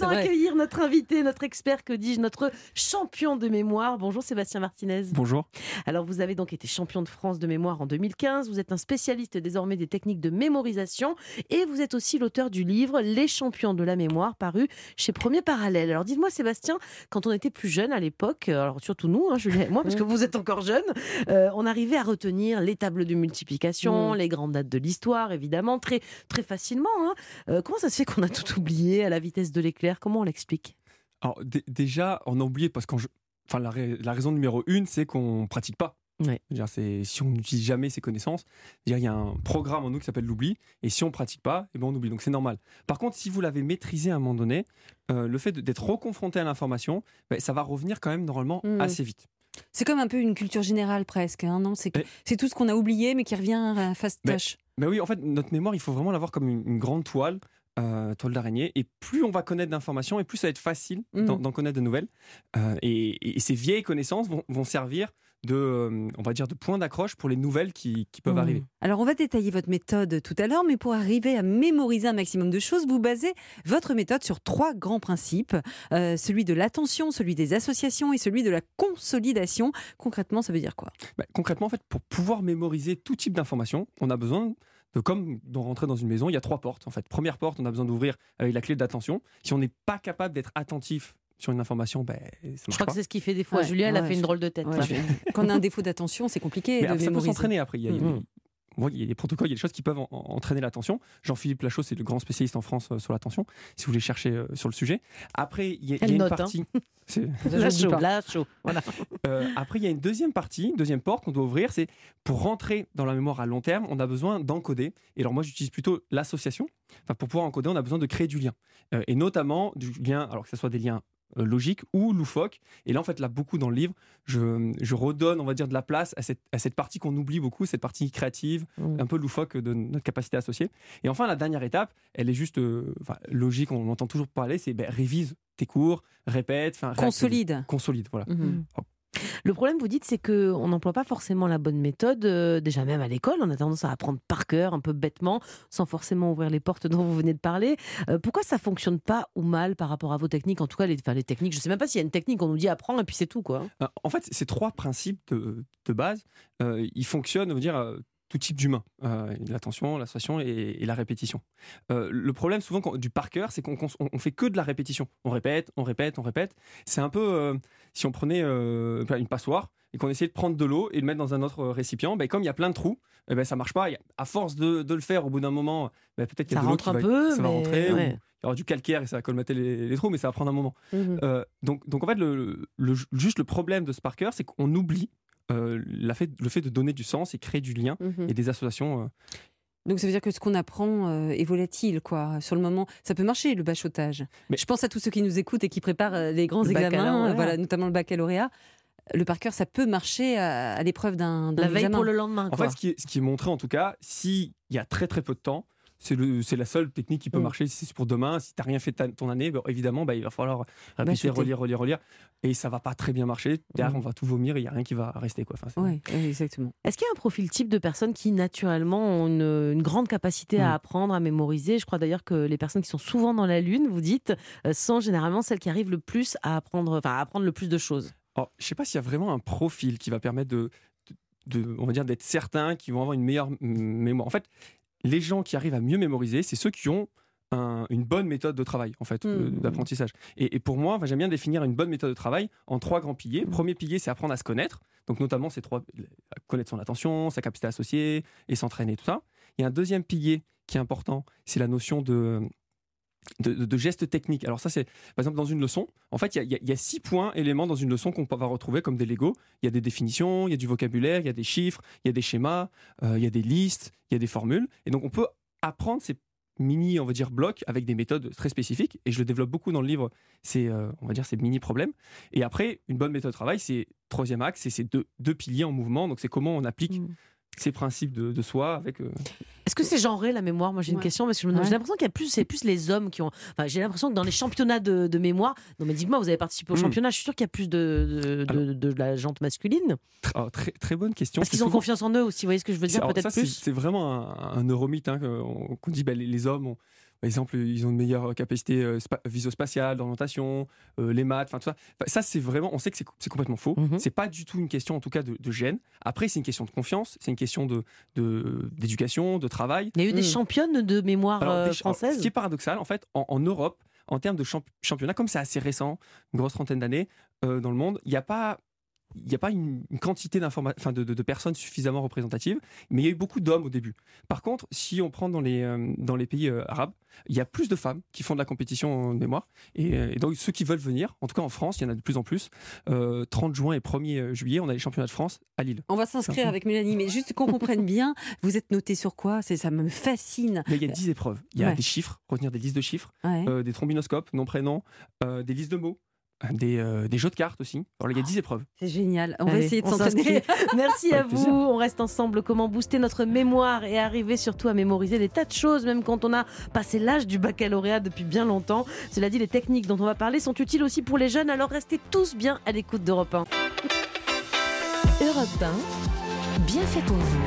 maintenant accueillir notre invité, notre expert, que dis-je, notre champion de mémoire. Bonjour Sébastien Martinez. Bonjour. Alors vous avez donc été champion de France de mémoire en 2015. Vous êtes un spécialiste désormais des techniques de mémorisation et vous êtes aussi l'auteur du livre Les champions de la mémoire paru chez Premier Parallèle. Alors dites-moi Sébastien, quand on était plus jeune à l'époque, alors surtout nous, hein, Julien et moi, parce que vous êtes encore jeune, euh, on arrivait à retenir les tables de multiplication, mm. les grandes dates de l'histoire, évidemment, très, très facilement. Hein. Euh, comment ça se fait qu'on a tout oublié à la vitesse de l'éclair Comment on l'explique? Alors déjà, on a oublié parce que enfin, la, la, raison numéro une, c'est qu'on ne pratique pas. Ouais. C'est, si on n'utilise jamais ses connaissances, il y a un programme en nous qui s'appelle l'oubli, et si on ne pratique pas, eh ben on oublie. Donc c'est normal. Par contre, si vous l'avez maîtrisé à un moment donné, euh, le fait d'être reconfronté à l'information, ben, ça va revenir quand même normalement mmh. assez vite. C'est comme un peu une culture générale presque, hein, non? C'est, c'est tout ce qu'on a oublié mais qui revient à fast touch. Mais oui, en fait, notre mémoire, il faut vraiment l'avoir comme une, grande toile. Euh, toile d'araignée. Et plus on va connaître d'informations, et plus ça va être facile mmh. d'en, connaître de nouvelles. Euh, et, ces vieilles connaissances vont servir de, euh, on va dire, de points d'accroche pour les nouvelles qui, peuvent mmh. arriver. Alors, on va détailler votre méthode tout à l'heure, mais pour arriver à mémoriser un maximum de choses, vous basez votre méthode sur trois grands principes euh, celui de l'attention, celui des associations et celui de la consolidation. Concrètement, ça veut dire quoi? Bah, Concrètement, en fait, pour pouvoir mémoriser tout type d'informations, on a besoin de comme dans rentrer dans une maison, il y a trois portes. En fait, première porte, on a besoin d'ouvrir avec la clé d'attention. Si on n'est pas capable d'être attentif sur une information, ben, Je crois que c'est ce qui fait des fois. Julia, elle a fait une drôle de tête. Quand on a un défaut d'attention, c'est compliqué. de ça peut s'entraîner après. Il y, a, mm. il y, a, des protocoles, il y a des choses qui peuvent entraîner l'attention. Jean-Philippe Lachaud, c'est le grand spécialiste en France euh, sur l'attention, si vous voulez chercher euh, sur le sujet. Après, il y a, une hein. partie. Lachaud, Lachaud, voilà. Euh, après, il y a une deuxième partie, une deuxième porte qu'on doit ouvrir. C'est pour rentrer dans la mémoire à long terme, on a besoin d'encoder. Et alors, moi, j'utilise plutôt l'association. Enfin, pour pouvoir encoder, on a besoin de créer du lien. et notamment du lien, alors que ce soit des liens logique ou loufoque. Et là, en fait, là, beaucoup dans le livre, je, je redonne, on va dire, de la place à cette, à cette partie qu'on oublie beaucoup, cette partie créative, mmh. un peu loufoque de notre capacité associée. Et enfin, la dernière étape, elle est juste euh, logique, on entend toujours parler, c'est ben, révise tes cours, répète, consolide. Consolide, voilà. Mmh. Le problème, vous dites, c'est qu'on n'emploie pas forcément la bonne méthode. Euh, déjà, même à l'école, on a tendance à apprendre par cœur, un peu bêtement, sans forcément ouvrir les portes dont vous venez de parler. Euh, pourquoi ça fonctionne pas ou mal par rapport à vos techniques? En tout cas, les, techniques, je ne sais même pas s'il y a une technique, on nous dit apprendre et puis c'est tout. quoi. Euh, en fait, ces trois principes de, base, ils fonctionnent, on dire, tout type d'humain, l'attention, l'association et, la répétition. le problème souvent du par cœur, c'est qu'on on, fait que de la répétition. On répète, on répète, on répète. C'est un peu si on prenait une passoire et qu'on essayait de prendre de l'eau et de mettre dans un autre récipient, ben, comme il y a plein de trous, eh ben, ça marche pas. À force de, le faire, au bout d'un moment, ben, peut-être qu'il y a de va, peu, ça va rentrer. il y aura du calcaire et ça va colmater les, trous, mais ça va prendre un moment. Mmh donc, donc en fait, le, juste le problème de ce par cœur, c'est qu'on oublie euh, fait, le fait de donner du sens et créer du lien mhm. et des associations. Euh. Donc ça veut dire que ce qu'on apprend euh, est volatile, quoi. Sur le moment, ça peut marcher le bachotage. Mais je pense à tous ceux qui nous écoutent et qui préparent les grands examens, voilà, notamment le baccalauréat. Le par cœur, ça peut marcher à, l'épreuve d'un La veille pour le lendemain. En fait, ce qui, est, ce qui est montré, en tout cas, s'il y a très très peu de temps, c'est la seule technique qui peut mm. marcher si c'est pour demain. Si tu n'as rien fait ton année, bah, évidemment, bah, il va falloir répéter, relire, relire, relire. Et ça va pas très bien marcher. Derrière, mm. on va tout vomir et il n'y a rien qui va rester. Quoi. oui, exactement. Est-ce qu'il y a un profil type de personnes qui, naturellement, ont une, grande capacité à mm. apprendre, à mémoriser? Je crois d'ailleurs que les personnes qui sont souvent dans la Lune, vous dites, euh, sont généralement celles qui arrivent le plus à apprendre, enfin, à apprendre le plus de choses. je ne sais pas s'il y a vraiment un profil qui va permettre de, de, on va dire d'être certains qui vont avoir une meilleure mémoire. En fait, les gens qui arrivent à mieux mémoriser, c'est ceux qui ont une bonne méthode de travail, en fait, euh, mmh. d'apprentissage. Et, pour moi, j'aime bien définir une bonne méthode de travail en trois grands piliers. Mmh. Premier pilier, c'est apprendre à se connaître. Donc, notamment, ces trois, connaître son attention, sa capacité associée et s'entraîner, tout ça. Il y a un deuxième pilier qui est important, c'est la notion de, de, gestes techniques. Alors ça, c'est par exemple dans une leçon. En fait, il y, a six points, éléments dans une leçon qu'on va retrouver comme des Lego. Il y a des définitions, il y a du vocabulaire, il y a des chiffres, il y a des schémas, euh, il y a des listes, il y a des formules. Et donc on peut apprendre ces mini, on va dire, blocs avec des méthodes très spécifiques. Et je le développe beaucoup dans le livre. C'est, euh, on va dire, ces mini problèmes. Et après, une bonne méthode de travail, c'est troisième axe, c'est ces deux, piliers en mouvement. Donc c'est comment on applique mmh ces principes de, soi avec. Euh, Est-ce que c'est genré la mémoire? Moi j'ai une question parce que j'ai l'impression qu'il y a plus, c'est plus les hommes qui ont. Enfin, j'ai l'impression que dans les championnats de, mémoire, non mais dites-moi, vous avez participé au hmm. championnat, je suis sûr qu'il y a plus de, de, la jante masculine. Oh, très, très bonne question. Parce qu'ils ont confiance en eux aussi, vous voyez ce que je veux dire Peut-être plus. C'est vraiment un, un neuromythe hein, qu'on dit, bah, les, hommes ont par exemple, ils ont une meilleure capacité euh, spa- visio-spatiale, d'orientation, euh, les maths, enfin tout ça. Enfin, ça, c'est vraiment, on sait que c'est c'est complètement faux. Mhm. C'est pas du tout une question, en tout cas, de, de gêne. Après, c'est une question de confiance, c'est une question de de- d'éducation, de, travail. Il y a eu des Mm. championnes de mémoire Alors, euh, alors, françaises. ce qui est paradoxal, en fait, en, en Europe, en termes de champ- championnat, comme c'est assez récent, une grosse trentaine d'années euh, dans le monde, il n'y a pas. Il n'y a pas une, une quantité enfin, de, de- de personnes suffisamment représentatives, mais il y a eu beaucoup d'hommes au début. Par contre, si on prend dans les, euh, dans les pays euh, arabes, il y a plus de femmes qui font de la compétition de mémoire. Et, euh, et donc, ceux qui veulent venir, en tout cas en France, il y en a de plus en plus. Euh, 30 juin et 1er juillet, on a les championnats de France à Lille. On va s'inscrire avec Mélanie, mais juste qu'on comprenne bien, vous êtes noté sur quoi? C'est Ça me fascine. Mais il y a 10 épreuves. Il y a Ouais. des chiffres, retenir des listes de chiffres. Ouais. euh, des trombinoscopes, nom, prénom, euh, des listes de mots, des, euh, des jeux de cartes aussi. Alors, il y a 10 épreuves. C'est génial. On va essayer de s'entraîner. Merci à vous. plaisir. On reste ensemble. Comment booster notre mémoire et arriver surtout à mémoriser des tas de choses, même quand on a passé l'âge du baccalauréat depuis bien longtemps. Cela dit, les techniques dont on va parler sont utiles aussi pour les jeunes. Alors restez tous bien à l'écoute d'Europe 1. Europe 1, bien fait pour vous.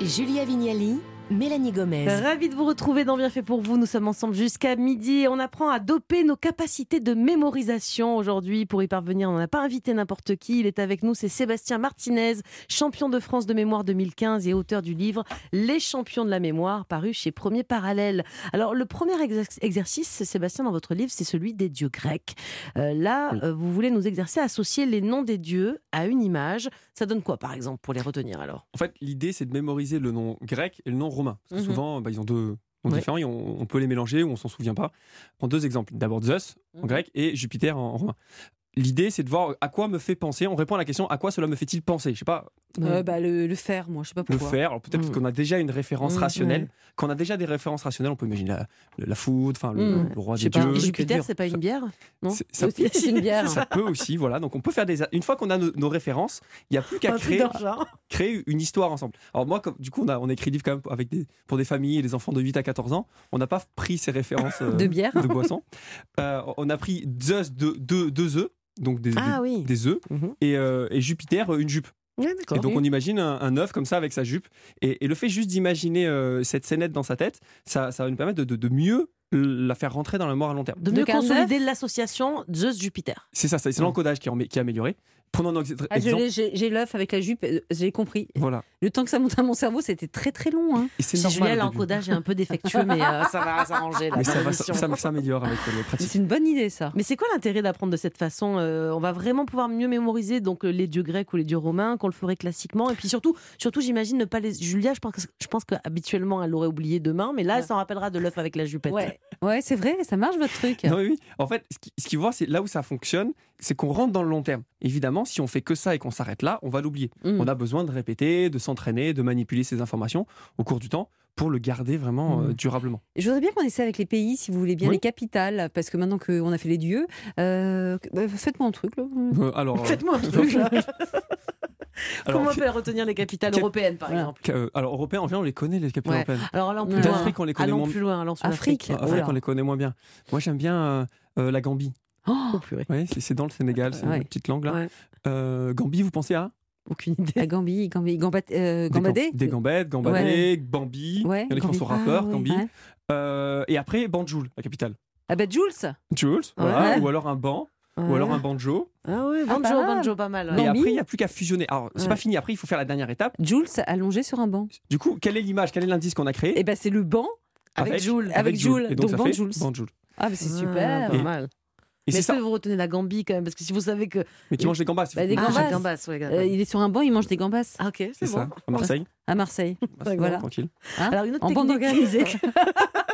Julia Vignali, Mélanie Gomez. Ravi de vous retrouver dans Bien fait pour vous. Nous sommes ensemble jusqu'à midi et on apprend à doper nos capacités de mémorisation aujourd'hui. Pour y parvenir, on n'a pas invité n'importe qui. Il est avec nous, c'est Sébastien Martinez, champion de France de mémoire 2015 et auteur du livre Les champions de la mémoire, paru chez Premier Parallèle. Alors, le premier exer- exercice, Sébastien, dans votre livre, c'est celui des dieux grecs. Euh, là, Oui. euh, vous voulez nous exercer à associer les noms des dieux à une image. Ça donne quoi, par exemple, pour les retenir alors? En fait, l'idée, c'est de mémoriser le nom grec et le nom romain. Parce que Mhm. souvent, bah, ils ont deux noms Ouais. différents et on, on peut les mélanger ou on s'en souvient pas. Je prends deux exemples. D'abord Zeus en Mhm. grec et Jupiter en, en romain. L'idée, c'est de voir à quoi me fait penser. On répond à la question à quoi cela me fait-il penser? Je sais pas, Euh, bah, le, le faire, moi, je sais pas le pourquoi. faire. Alors peut-être Mm. qu'on a déjà une référence Mm, rationnelle. ouais. Quand on a déjà des références rationnelles, on peut imaginer la, la foudre, enfin le, Mm. le roi des pas, dieux. Et Jupiter, c'est pas une bière Non C'est- ça, Aussi, c'est une bière. ça peut aussi, voilà. Donc on peut faire des. Une fois qu'on a nos, nos références, il n'y a plus qu'à créer, le créer une histoire ensemble. Alors moi, comme, du coup, on a, on a écrit des livres quand même avec des, pour des familles et des enfants de 8 à 14 ans. On n'a pas pris ces références euh, De bière. de boissons. Euh, on a pris Zeus deux, deux, deux œufs, donc des, Ah des, oui. des œufs, Mhm. et, euh, et Jupiter une jupe. Ouais, Et donc on imagine un, un œuf comme ça avec sa jupe. Et, et le fait juste d'imaginer euh, cette scénette dans sa tête, ça, ça va nous permettre de, de- de mieux la faire rentrer dans la mémoire à long terme. De De mieux consolider l'association Zeus-Jupiter. C'est ça, c'est l'encodage qui, est en- qui est amélioré. Prenons ex- Ah, j'ai l'œuf avec la jupe, euh, j'ai compris. Voilà. Le temps que ça monte à mon cerveau, c'était très très long. hein. Et c'est normal. L'encodage est un peu défectueux, mais euh, ça va s'arranger. Mais ça, va, l'émission. ça, ça s'améliore avec euh, le Mais pratique. C'est une bonne idée, ça. Mais c'est quoi l'intérêt d'apprendre de cette façon Euh, On va vraiment pouvoir mieux mémoriser donc les dieux grecs ou les dieux romains qu'on le ferait classiquement. Et puis surtout, surtout j'imagine ne pas les. Julia, je pense, que- je pense qu'habituellement elle l'aurait oublié demain, mais là elle s'en rappellera de l'œuf avec la jupette. Ouais, ouais c'est vrai, ça marche votre truc. Non, oui, oui. En fait, ce qui- ce qu'il faut voir, c'est là où ça fonctionne, c'est qu'on rentre dans le long terme. Évidemment, si on fait que ça et qu'on s'arrête là, on va l'oublier. Mm. On a besoin de répéter, de s'entraîner, de manipuler ces informations au cours du temps pour le garder vraiment euh, Mm. durablement. Je voudrais bien qu'on essaie avec les pays, si vous voulez bien, Oui. les capitales, parce que maintenant qu'on a fait les dieux, euh, bah, faites-moi un truc. Là. Euh, alors, Faites-moi un truc là. alors, Comment on peut retenir les capitales européennes par exemple euh, alors, européens, en général, on les connaît, les capitales Ouais. européennes. Alors allons plus loin. On les connaît allons moins. plus loin, allons Afrique. Afrique, on les connaît moins bien. Moi, j'aime bien euh, euh, la Gambie. Oh, purée. Ouais, c'est dans le Sénégal, c'est Ouais. une petite langue là. Ouais. Euh, Gambie, vous pensez à? Aucune idée. La Gambie, Gambie, Gambat, euh, Des Gambadé gam- Des gambettes, Gambadé, Bambi. Ouais, Il y en a qui Gambie. sont rappeurs, Ah, Gambie. ouais. Euh, et après, Banjul, la capitale. Ah bah Jules Jules, voilà, Ouais. ou alors un banc, ou Ouais. alors un banjo. Ah oui, Ah, banjo, banjo, pas mal. ouais. Et après, il n'y a plus qu'à fusionner. Alors, c'est Ouais. pas fini. Après, il faut faire la dernière étape. Jules allongé sur un banc. Du coup, quelle est l'image Quel est l'indice qu'on a créé? Et bah c'est le banc Avec Jules. avec Jules. Donc, Donc. Ah bah c'est Ah, super. Pas Et- mal. Et Mais c'est est-ce ça. que vous retenez la Gambie quand même? Parce que si vous savez que. Mais qui mange des gambas. Bah, des Ah, gambas. ouais, Euh, il est sur un banc, il mange des gambas Ah, ok, c'est ça, à Marseille. à Marseille. D'accord. Voilà. Tranquille. Hein? Alors, une autre en bande technique- organisée.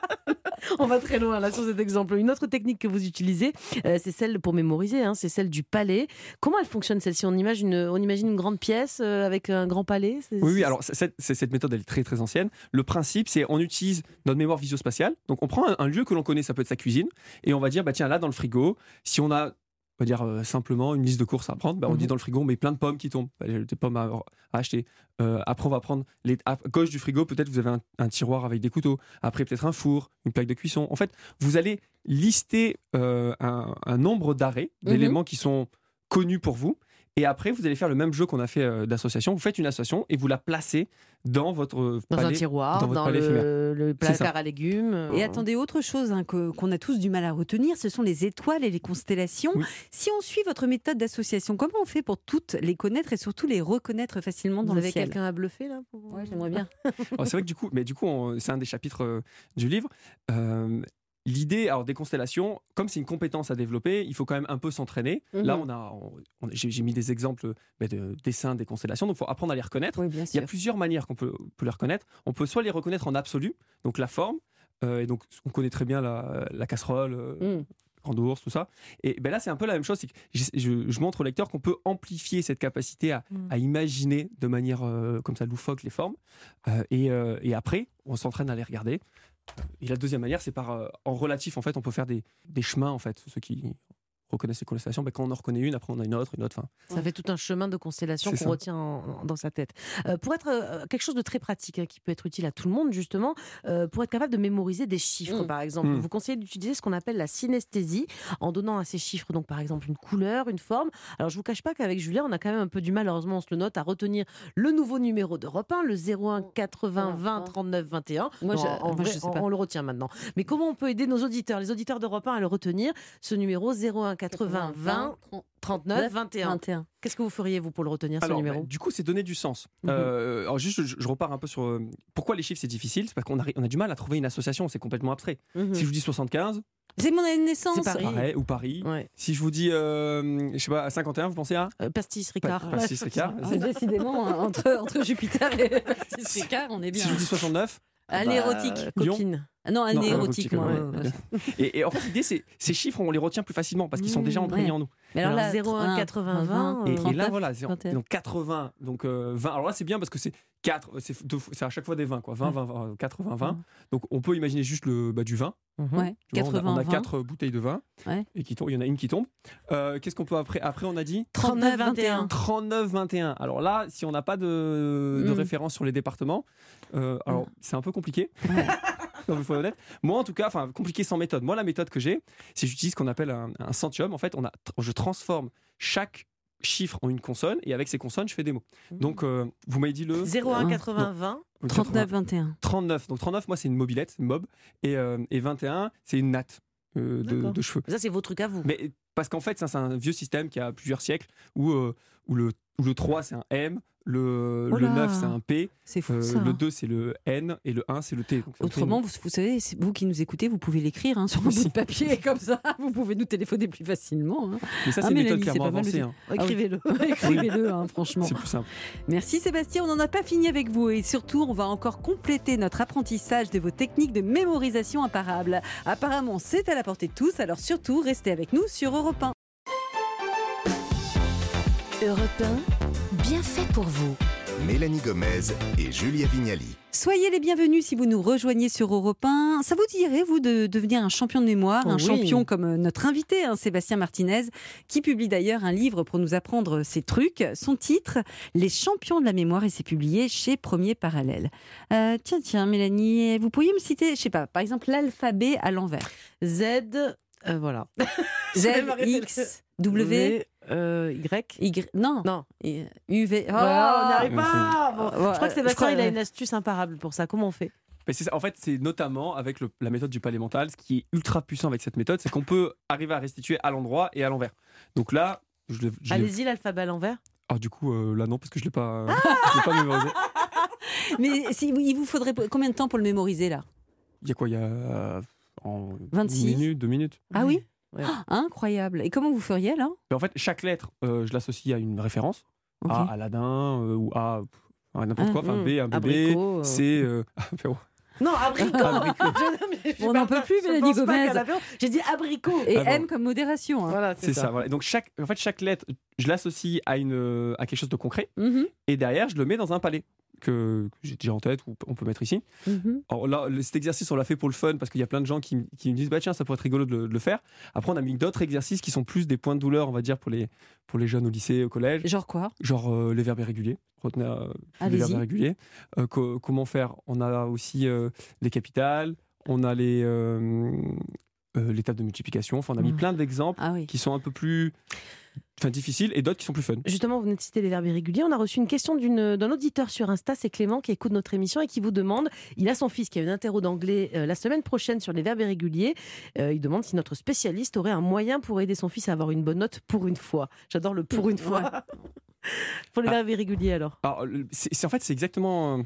On va très loin là sur cet exemple. Une autre technique que vous utilisez, euh, c'est celle pour mémoriser, hein, c'est celle du palais. Comment elle fonctionne celle-ci? On imagine, une, on imagine une grande pièce euh, avec un grand palais? Oui, alors cette, c'est- cette méthode, elle est très très ancienne. Le principe, c'est on utilise notre mémoire visio-spatiale. Donc on prend un, un lieu que l'on connaît, ça peut être sa cuisine, et on va dire, bah tiens, là dans le frigo, si on a, on va dire euh, simplement une liste de courses à prendre, bah, on Mhm. dit dans le frigo, met plein de pommes qui tombent, Bah, des pommes à, à acheter. Euh, après, on va prendre les, à gauche du frigo, peut-être vous avez un, un tiroir avec des couteaux. Après, peut-être un four, une plaque de cuisson. En fait, vous allez lister euh, un, un nombre d'arrêts, Mhm. d'éléments qui sont connus pour vous. Et après, vous allez faire le même jeu qu'on a fait euh, d'association. Vous faites une association et vous la placez dans votre Dans un tiroir, dans dans, votre palais éphémère. le, le placard à légumes. euh, Et attendez, autre chose hein, que- qu'on a tous du mal à retenir, ce sont les étoiles et les constellations. Oui. Si on suit votre méthode d'association, comment on fait pour toutes les connaître et surtout les reconnaître facilement dans Vous le avez quelqu'un à bluffer là pour- Ouais, j'aimerais bien. Alors, c'est vrai que du coup, mais du coup, c'est un des chapitres euh, du livre. Euh, L'idée, alors des constellations, comme c'est une compétence à développer, il faut quand même un peu s'entraîner. Là, Mhm. on a, on- on- j'ai mis des exemples bah, de dessins des constellations, donc il faut apprendre à les reconnaître. Oui, bien Il y a plusieurs manières qu'on peut, peut les reconnaître. On peut soit les reconnaître en absolu, donc la forme, euh, et donc on connaît très bien la, la casserole, euh, Mm. grand ours, tout ça. Et ben là, c'est un peu la même chose. c'est que je, je- je montre au lecteur qu'on peut amplifier cette capacité à, Mm. à imaginer de manière euh, comme ça loufoque les formes. Euh, et, euh, et après, on s'entraîne à les regarder. Et la deuxième manière, c'est par euh, en relatif. En fait, on peut faire des, chemins. En fait, ceux qui reconnaissent les constellations, ben, quand on en reconnaît une, après on a une autre, une autre. Enfin, Ça fait tout un chemin de constellation C'est qu'on retient en- dans sa tête. Euh, pour être euh, quelque chose de très pratique, hein, qui peut être utile à tout le monde, justement, euh, pour être capable de mémoriser des chiffres, Mm. par exemple, Mm. vous conseillez d'utiliser ce qu'on appelle la synesthésie, en donnant à ces chiffres, donc par exemple, une couleur, une forme. Alors, je vous cache pas qu'avec Julien, on a quand même un peu du mal, heureusement, on se le note, à retenir le nouveau numéro d'Europe 1, le 01 80 20 39 21. Moi, Non, je- en moi, vrai, je sais on- pas. on le retient maintenant. Mais comment on peut aider nos auditeurs, les auditeurs d'Europe 1 à le retenir, ce numéro 01 80 20 39 21 21. Qu'est-ce que vous feriez, vous, pour le retenir, ce Alors, numéro bah, du coup, c'est donner du sens. Mhm. Euh, alors juste, je, je repars un peu sur euh, pourquoi les chiffres c'est difficile? C'est parce qu'on a, on a du mal à trouver une association. C'est complètement abstrait. Mhm. Si je vous dis 75, C'est mon année de naissance. C'est Paris. pareil, ou Paris. Ouais. Si je vous dis, euh, je sais pas, à 51, vous pensez à? Euh, pastis, Ricard. Pas- Pastis Ricard. C'est décidément hein, entre, entre Jupiter et Pastis Ricard, on est bien. Si je vous dis 69, Anérotique. Bah, coquine. Ah non, anérotique, érotique, moi. et, et en fait, l'idée, c'est ces chiffres, on les retient plus facilement parce qu'ils sont déjà Mmh, imprégnés ouais. en nous. Mais Alors, là, 01, 80, 20, Et, euh, et là, 39, voilà, c'est- 21. donc 80, donc euh, 20. Alors là, c'est bien parce que c'est 4, c'est deux fois- c'est à chaque fois des 20, quoi. 20, 20, 20, 80, 20. Mhm. Donc on peut imaginer juste le, bah, du vin. Mhm. Ouais, vois, on a- 80, on a, 20. 4 bouteilles de vin Ouais. et qui tombent, il y en a une qui tombe. Euh, Qu'est-ce qu'on peut après Après, on a dit 39, 21. 39, 21. Alors là, si on n'a pas de, de Mm. référence sur les départements, euh, alors c'est un peu compliqué. Ouais. Non, mais faut être honnête. Moi, en tout cas, enfin, compliqué sans méthode. Moi, la méthode que j'ai, c'est que j'utilise ce qu'on appelle un, un centium. En fait, on a, je transforme chaque chiffre en une consonne et avec ces consonnes, je fais des mots. Donc, euh, vous m'avez dit le 01, Ouais. 80, 20. 39, 21. 39. Donc 39, moi, c'est une mobilette, une mob. Et, euh, et 21, c'est une natte euh, de, cheveux. Ça, c'est vos trucs à vous. Mais parce qu'en fait, ça, c'est un vieux système qui a plusieurs siècles où, euh, où, le, où le 3, c'est un M, le, Oh le là. 9, c'est un P, C'est fou euh, ça. le hein. 2, c'est le N et le 1, c'est le T. Donc, Autrement, vous, vous savez, vous qui nous écoutez, vous pouvez l'écrire hein, sur un bout de papier comme ça. Vous pouvez nous téléphoner plus facilement. hein. une- Mais ça, Ah, c'est une méthode clairement avancée. aussi. hein. Écrivez-le. Écrivez-le, hein, franchement. C'est plus simple. Merci Sébastien, on n'en a pas fini avec vous et surtout on va encore compléter notre apprentissage de vos techniques de mémorisation imparables. Apparemment c'est à la portée de tous, alors surtout restez avec nous sur Europe 1. Europe 1, bien fait pour vous. Mélanie Gomez et Julia Vignali. Soyez les bienvenus si vous nous rejoignez sur Europe 1. Ça vous dirait, vous, de devenir un champion de mémoire, Oh un oui. champion comme euh, notre invité, hein, Sébastien Martinez, qui publie d'ailleurs un livre pour nous apprendre ces trucs. Son titre, Les champions de la mémoire, et c'est publié chez Premier Parallèle. Euh, tiens, tiens, Mélanie, vous pourriez me citer, je sais pas, par exemple, l'alphabet à l'envers. Z, euh, voilà. Z, X, W, euh, Y? Y, non, Non. Et, U, V. Oh, Voilà, on n'y arrive Ouais, pas. Bon, Ouais, je crois que Sébastien, crois, il a une astuce imparable pour ça. Comment on fait? Mais c'est ça. En fait, c'est notamment avec le- la méthode du palais mental, ce qui est ultra puissant avec cette méthode, c'est qu'on peut arriver à restituer à l'endroit et à l'envers. Donc là, je Allez-y, l'alphabet à l'envers. Ah, du coup, euh, là, non, parce que je ne l'ai pas, je l'ai pas mémorisé. Mais si, il vous faudrait combien de temps pour le mémoriser là? Il y a quoi? Il y a euh, en 26. une minute, deux minutes? Ah oui? Ouais. Ah, Incroyable. Et comment vous feriez là? Mais en fait, chaque lettre, euh, je l'associe à une référence. Ok. A, Aladin, euh, ou A, n'importe Ah, quoi. Enfin, mmh. B, un bébé. Abricot, euh. C, apéro. Non, abricot. Abricot. Je- je On n'en peut plus, Mélanie Gomez. J'ai dit abricot. Et Ah bon. M comme modération. hein. Voilà, C'est ça. voilà. Donc, chaque, en fait, chaque lettre, je l'associe à, une, à quelque chose de concret. Mhm, Et derrière, je le mets dans un palais que, que j'ai déjà en tête, ou on peut mettre ici. mhm. Alors là, cet exercice, on l'a fait pour le fun parce qu'il y a plein de gens qui, qui me disent bah tiens, ça pourrait être rigolo de le, de le faire. Après, on a mis d'autres exercices qui sont plus des points de douleur, on va dire, pour les, pour les jeunes au lycée, au collège, Genre quoi? Genre euh, les verbes irréguliers. Retenir euh, les verbes irréguliers. Euh, co- comment faire? On a aussi euh, les capitales, on a les, euh, tables de multiplication. Enfin, on a mis Mhm. plein d'exemples Ah oui. qui sont un peu plus enfin, difficiles et d'autres qui sont plus fun. Justement, vous venez de citer les verbes irréguliers. On a reçu une question d'un auditeur sur Insta, c'est Clément qui écoute notre émission et qui vous demande, il a son fils qui a une interro d'anglais euh, la semaine prochaine sur les verbes irréguliers. Euh, il demande si notre spécialiste aurait un moyen pour aider son fils à avoir une bonne note pour une fois. J'adore le pour une fois. pour les Ah. verbes irréguliers alors. C'est en fait, c'est exactement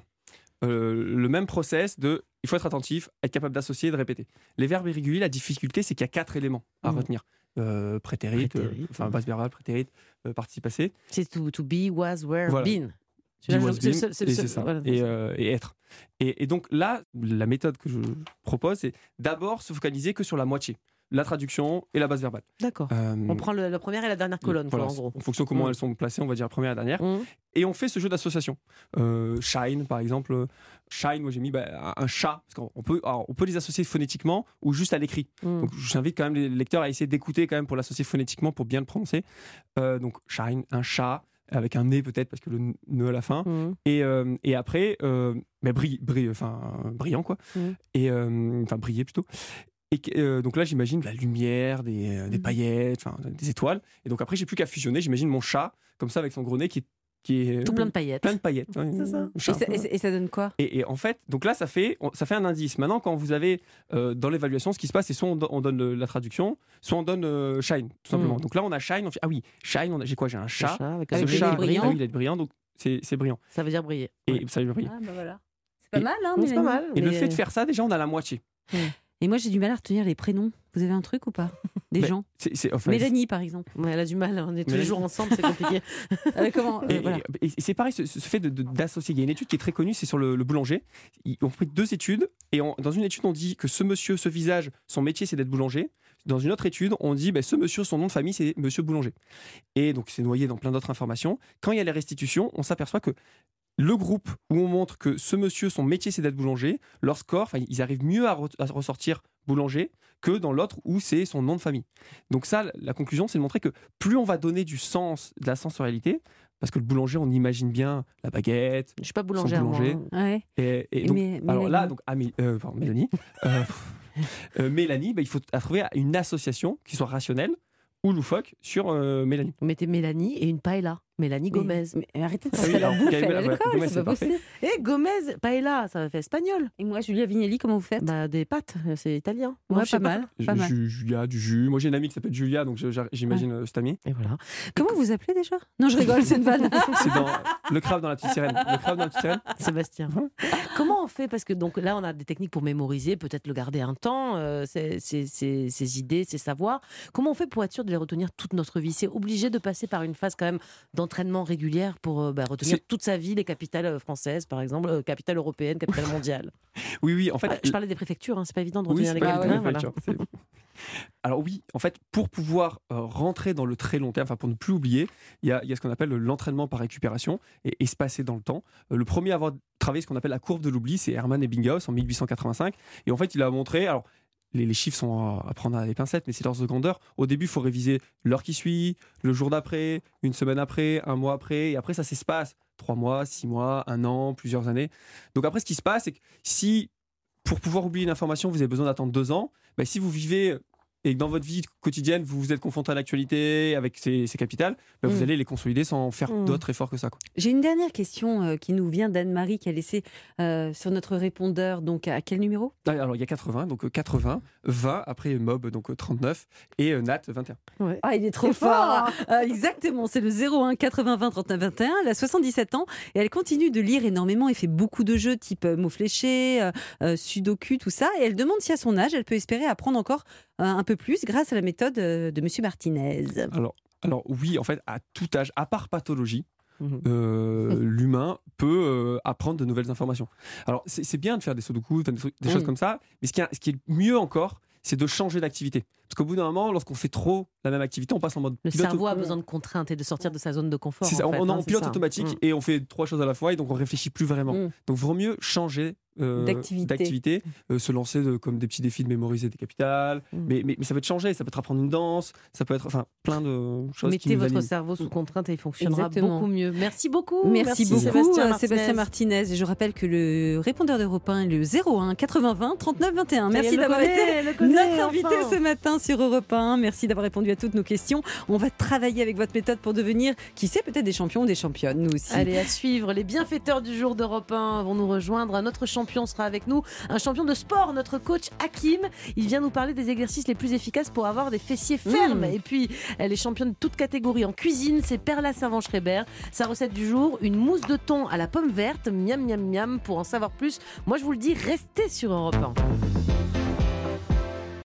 le même process de il faut être attentif, être capable d'associer et de répéter. Les verbes irréguliers, la difficulté, c'est qu'il y a quatre éléments à Mhm. retenir. Euh, prétérit, euh, enfin mhm. base verbale, prétérit, euh, participe passé. C'est to, to be, was, were, Voilà. been. Be, was, et c'est ça. voilà. et, euh, et être. Et, et donc là, la méthode que je propose, c'est d'abord se focaliser que sur la moitié, la traduction et la base verbale. D'accord. Euh, On prend le- la première et la dernière colonne, quoi, en gros. En fonction de comment Mhm. elles sont placées, on va dire la première et la dernière. Mmh. Et on fait ce jeu d'association. Euh, shine, par exemple. Shine, moi j'ai mis bah, un chat. Parce qu'on on peut, alors, on peut les associer phonétiquement ou juste à l'écrit. Mmh. Donc j'invite quand même les lecteurs à essayer d'écouter quand même pour l'associer phonétiquement pour bien le prononcer. Euh, donc shine, un chat avec un nez peut-être parce que le nœud à la fin. Mmh. Et, euh, et après, euh, brille, brille, enfin brillant quoi. Et euh, enfin briller plutôt. Et euh, donc là, j'imagine de la lumière, des, euh, des Mhm. paillettes, des étoiles. Et donc après, j'ai plus qu'à fusionner. J'imagine mon chat comme ça avec son gros nez qui est, qui est Tout plein de paillettes. plein de paillettes. ouais, ça. Et chat. ça, et ça- et ça donne quoi? Et, et en fait, donc là, ça fait, ça fait un indice. Maintenant, quand vous avez euh, dans l'évaluation, ce qui se passe, c'est soit on, do- on donne le- la traduction, soit on donne euh, shine, tout simplement. Mhm. Donc là, on a shine. On fait, ah oui, shine. J'ai quoi J'ai un Le chat. avec Ce chat, ah oui, il est brillant, donc c'est c'est brillant. Ça veut dire briller. Et Ouais. ça lui brille. Ah, bah voilà. C'est pas mal, hein, c'est pas mal. Et le fait de faire ça, déjà, on a la moitié. Et moi, j'ai du mal à retenir les prénoms. Vous avez un truc ou pas? Des Mais- gens enfin, Mélanie, par exemple. Ouais, elle a du mal, on est tous les jours ensemble, c'est compliqué. Euh, comment? Euh, Et, voilà. et- et c'est pareil, ce, ce fait d'associer. Il y a une étude qui est très connue, c'est sur le, le boulanger. Ils ont fait deux études, et en- dans une étude, on dit que ce monsieur, ce visage, son métier, c'est d'être boulanger. Dans une autre étude, on dit ben, ce monsieur, son nom de famille, c'est monsieur boulanger. Et donc, c'est noyé dans plein d'autres informations. Quand il y a les restitutions, on s'aperçoit que le groupe où on montre que ce monsieur, son métier, c'est d'être boulanger, leur score, ils arrivent mieux à, re- à ressortir boulanger que dans l'autre où c'est son nom de famille. Donc ça, la conclusion, c'est de montrer que plus on va donner du sens, de la sensorialité, parce que le boulanger, on imagine bien la baguette. Je suis pas boulangère, boulanger. Ouais. Et, et Et donc, Mé- alors là, donc, ah, euh, pardon, Mélanie, euh, euh, Mélanie, bah, il faut trouver une association qui soit rationnelle ou loufoque sur euh, Mélanie. Vous mettez Mélanie et une paella. Mélanie Gomez. Mais, mais arrêtez de Ah passer la bouffe Gomez, à l'alcool, c'est c'est pas possible. Et Gomez, paella, ça fait espagnol. Et moi, Julia Vignelli, comment vous faites? Bah, des pâtes, c'est italien. Moi, Ouais, pas mal. Pas Julia, du jus. Moi, j'ai une amie qui s'appelle Julia, donc j'imagine euh, cette amie. Et voilà. Comment vous appelez déjà? Non, je rigole, c'est une vanne. C'est dans Le crabe dans la petite sirène. Le crabe dans la petite sirène. Sébastien. Comment on fait? Parce que donc là, on a des techniques pour mémoriser, peut-être le garder un temps, euh, ces, ces- ces- ces idées, ces savoirs. Comment on fait pour être sûr de les retenir toute notre vie? C'est obligé de passer par une phase quand même d'entraînement régulière pour euh, bah, retenir toute sa vie les capitales euh, françaises, par exemple, euh, capitale européenne, capitale mondiale. Oui, oui, en fait. Ah, je parlais des préfectures, hein, c'est pas évident de Oui, retenir c'est les capitales. voilà. Alors oui, en fait, pour pouvoir euh, rentrer dans le très long terme, enfin pour ne plus oublier, il y a, il y a ce qu'on appelle l'entraînement par récupération et espacé dans le temps. Le premier à avoir travaillé ce qu'on appelle la courbe de l'oubli, c'est Hermann Ebbinghaus en 1885. Et en fait, il a montré, alors les, les chiffres sont à, prendre à des pincettes, mais c'est l'ordre de grandeur. Au début, il faut réviser l'heure qui suit, le jour d'après, une semaine après, un mois après, et après ça s'espace. Trois mois, six mois, un an, plusieurs années. Donc après, ce qui se passe, c'est que si pour pouvoir oublier une information, vous avez besoin d'attendre deux ans. Bah, si vous vivez et que dans votre vie quotidienne, vous vous êtes confronté à l'actualité avec ces, ces capitales, bah, vous Mm. allez les consolider sans faire Mm. d'autres efforts que ça. J'ai une dernière question euh, qui nous vient d'Anne-Marie qui a laissé euh, sur notre répondeur. Donc, à quel numéro? Ah, Alors, il y a 80, donc euh, 80, 20, après Mob, donc euh, 39, et euh, Nat, 21. Ouais. Ah, il est trop fort, fort Euh, Exactement, c'est le 01 80 20 39 21. Elle a 77 ans et elle continue de lire énormément et fait beaucoup de jeux type euh, mots fléchés, euh, euh, sudoku, tout ça. Et elle demande si à son âge, elle peut espérer apprendre encore euh, un peu plus grâce à la méthode euh, de Monsieur Martinez. Alors, alors oui, en fait, à tout âge, à part pathologie, Mhm. euh, l'humain peut euh, apprendre de nouvelles informations. Alors, c'est bien de faire des sudoku, des, trucs- des Oui. choses comme ça, mais ce qui, ce qui est mieux encore, c'est de changer d'activité. Parce qu'au bout d'un moment, lorsqu'on fait trop la même activité, on passe en mode Le pilote cerveau a besoin de contraintes et de sortir de sa zone de confort. C'est ça, en on fait, on est hein, en c'est pilote ça. automatique Mm. et on fait trois choses à la fois et donc on réfléchit plus vraiment. Mm. Donc vaut mieux changer euh, D'activité. d'activité, euh, se lancer de, comme des petits défis de mémoriser des capitales, Mm. mais, mais, mais ça peut être changer, ça peut être apprendre une danse, ça peut être enfin plein de choses qui Mettez nous votre animent. cerveau sous contrainte et il fonctionnera Exactement. beaucoup mieux. Merci beaucoup. Merci, beaucoup, Sébastien euh, Martinez. Sébastien Martinez. Et je rappelle que le répondeur d'Europe 1 est le 01 80 20 39 21. Ça y est, Merci d'avoir été notre invité enfin. ce matin sur Europe 1. Merci d'avoir répondu à toutes nos questions. On va travailler avec votre méthode pour devenir, qui sait, peut-être des champions ou des championnes, nous aussi. Allez, à suivre. Les bienfaiteurs du jour d'Europe 1 vont nous rejoindre. Un autre champion sera avec nous, un champion de sport, notre coach Hakim. Il vient nous parler des exercices les plus efficaces pour avoir des fessiers fermes. Mmh. Et puis, elle est championne de toute catégorie en cuisine. C'est Perla Savant-Schreiber. Sa recette du jour, une mousse de thon à la pomme verte. Miam, miam, miam. Pour en savoir plus, moi je vous le dis, restez sur Europe 1.